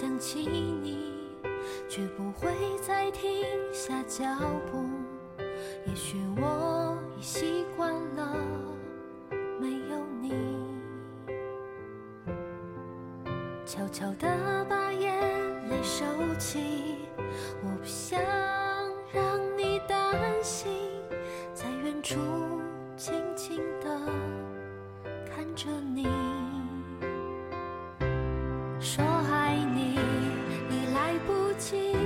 想起你，却不会再停下脚步。也许我已习惯了没有你，悄悄地把眼泪收起。我不想让你担心，在远处静静地看着你。起。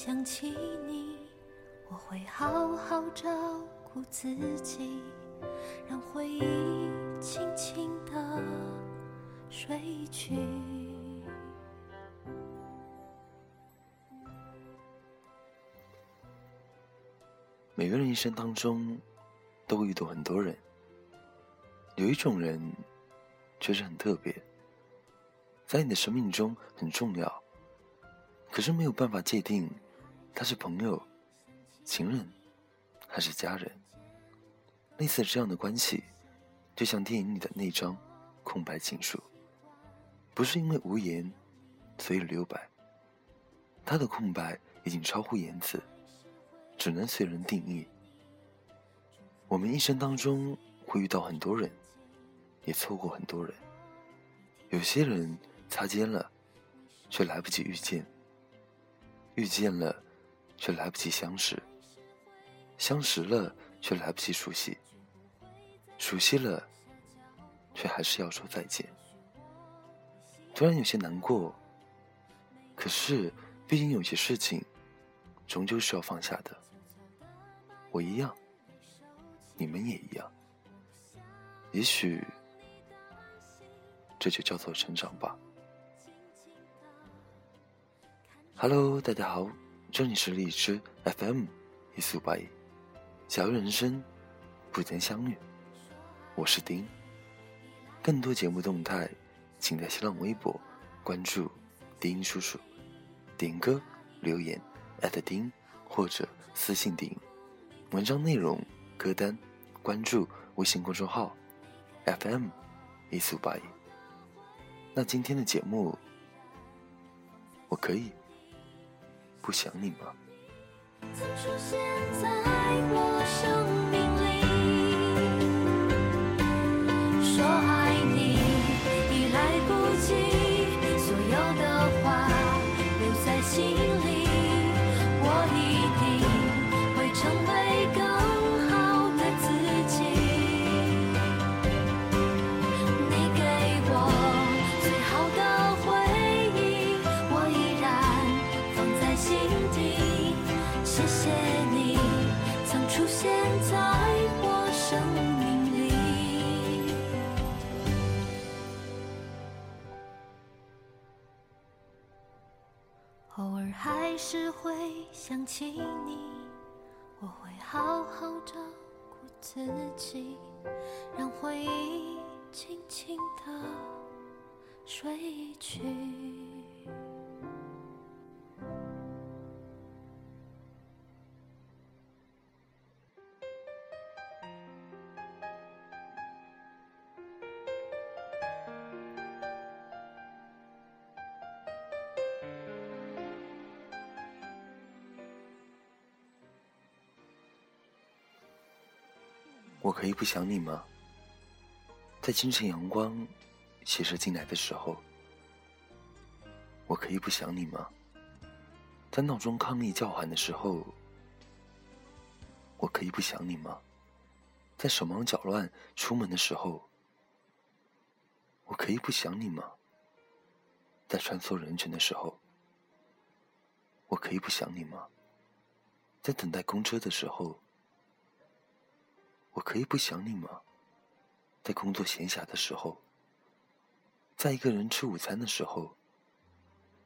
想起你，我会好好照顾自己，让回忆轻轻的睡去。每个人一生当中都会遇到很多人，有一种人确实很特别，在你的生命中很重要，可是没有办法界定他是朋友、情人还是家人。类似这样的关系，就像电影里的那张空白情书，不是因为无言所以留白，它的空白已经超乎言辞。只能随人定义。我们一生当中会遇到很多人，也错过很多人。有些人擦肩了，却来不及遇见；遇见了，却来不及相识；相识了，却来不及熟悉；熟悉了，却还是要说再见。突然有些难过，可是毕竟有些事情，终究是要放下的。我一样，你们也一样。也许，这就叫做成长吧。Hello，大家好，这里是荔枝 FM 一四五八一，小鱼人生，不曾相遇，我是丁。更多节目动态，请在新浪微博关注丁叔叔，点歌留言艾特丁或者私信丁。文章内容、歌单，关注微信公众号 FM 一四五八一。那今天的节目，我可以不想你吗？曾出现在我生命里，说爱你已来不及，所有的话留在心是会想起你，我会好好照顾自己，让回忆轻轻的睡去。我可以不想你吗？在清晨阳光斜射进来的时候，我可以不想你吗？在闹钟抗议叫喊的时候，我可以不想你吗？在手忙脚乱出门的时候，我可以不想你吗？在穿梭人群的时候，我可以不想你吗？在等待公车的时候，我可以不想你吗？在工作闲暇的时候，在一个人吃午餐的时候，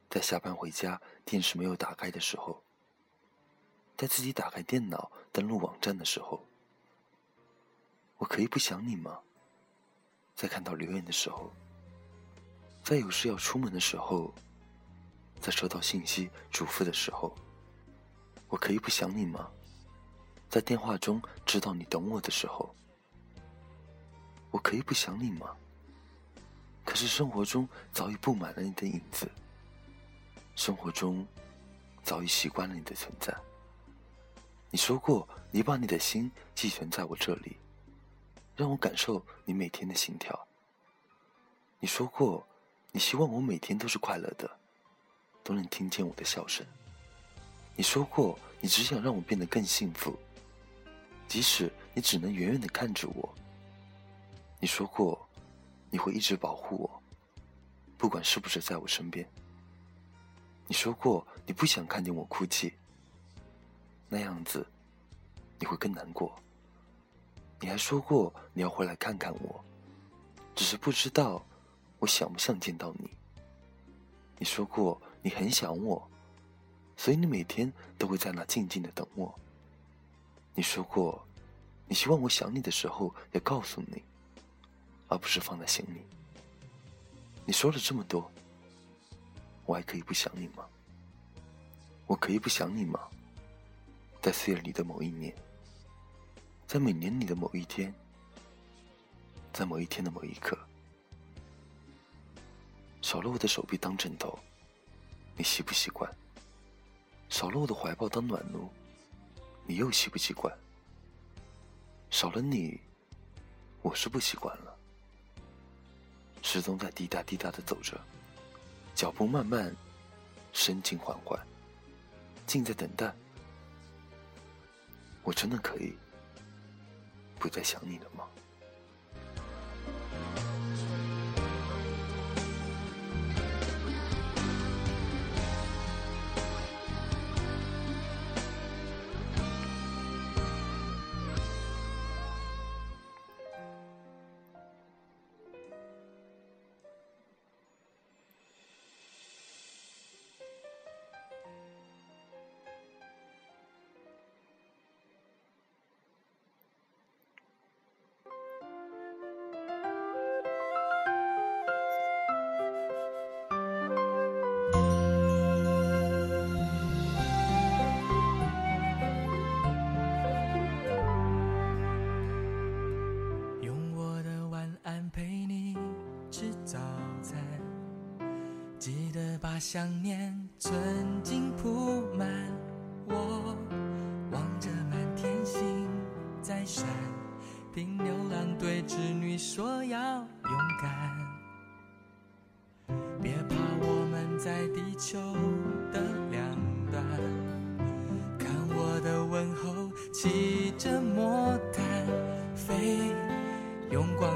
在下班回家电视没有打开的时候，在自己打开电脑登录网站的时候，我可以不想你吗？在看到留言的时候。在有事要出门的时候，在收到信息嘱咐的时候，我可以不想你吗？在电话中知道你等我的时候，我可以不想你吗？可是生活中早已布满了你的影子，生活中早已习惯了你的存在。你说过，你把你的心寄存在我这里，让我感受你每天的心跳。你说过。你希望我每天都是快乐的，都能听见我的笑声。你说过，你只想让我变得更幸福，即使你只能远远的看着我。你说过，你会一直保护我，不管是不是在我身边。你说过，你不想看见我哭泣，那样子你会更难过。你还说过，你要回来看看我，只是不知道。我想不想见到你？你说过你很想我，所以你每天都会在那静静的等我。你说过，你希望我想你的时候也告诉你，而不是放在心里。你说了这么多，我还可以不想你吗？我可以不想你吗？在岁月里的某一年，在每年里的某一天，在某一天的某一刻。少了我的手臂当枕头，你习不习惯？少了我的怀抱当暖炉，你又习不习惯？少了你，我是不习惯了。时钟在滴答滴答的走着，脚步慢慢，深情缓缓，静在等待。我真的可以不再想你了吗？把想念存进铺满我，望着满天星在闪，听牛郎对织女说要勇敢。别怕，我们在地球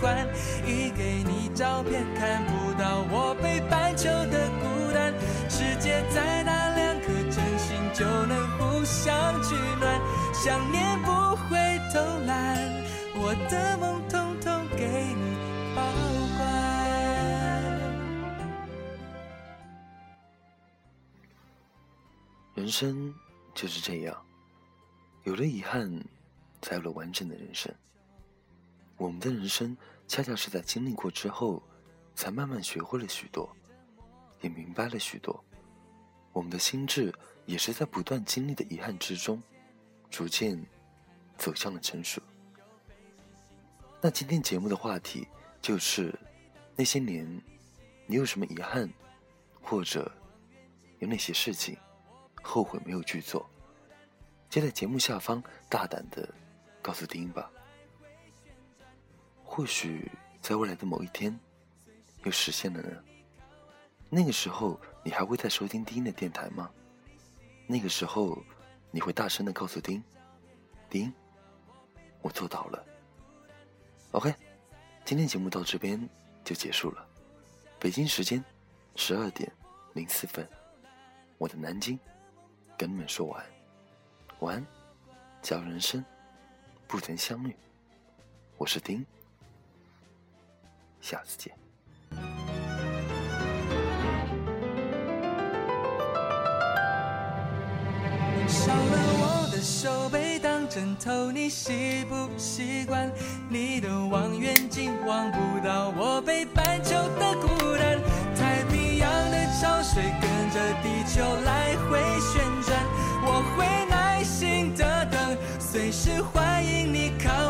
习惯？一给你照片看不到我北半。球的孤单，世界在那两颗真心就能互相取暖，想念不会偷懒，我的梦统统给你保管。人生就是这样，有了遗憾，才有了完整的人生。我们的人生恰恰是在经历过之后，才慢慢学会了许多，也明白了许多。我们的心智也是在不断经历的遗憾之中，逐渐走向了成熟。那今天节目的话题就是那些年，你有什么遗憾，或者有哪些事情后悔没有去做？就在节目下方大胆的告诉丁吧。或许在未来的某一天，又实现了呢。那个时候，你还会再收听丁的电台吗？那个时候，你会大声的告诉丁：“丁，我做到了。” OK，今天节目到这边就结束了。北京时间十二点零四分，我的南京跟你们说晚安，晚安，假如人生不曾相遇，我是丁。下次见。少了我的手背当枕头，你习不习惯？你的望远镜望不到我北半球的孤单。太平洋的潮水跟着地球来回旋转，我会耐心的等，随时欢迎你靠。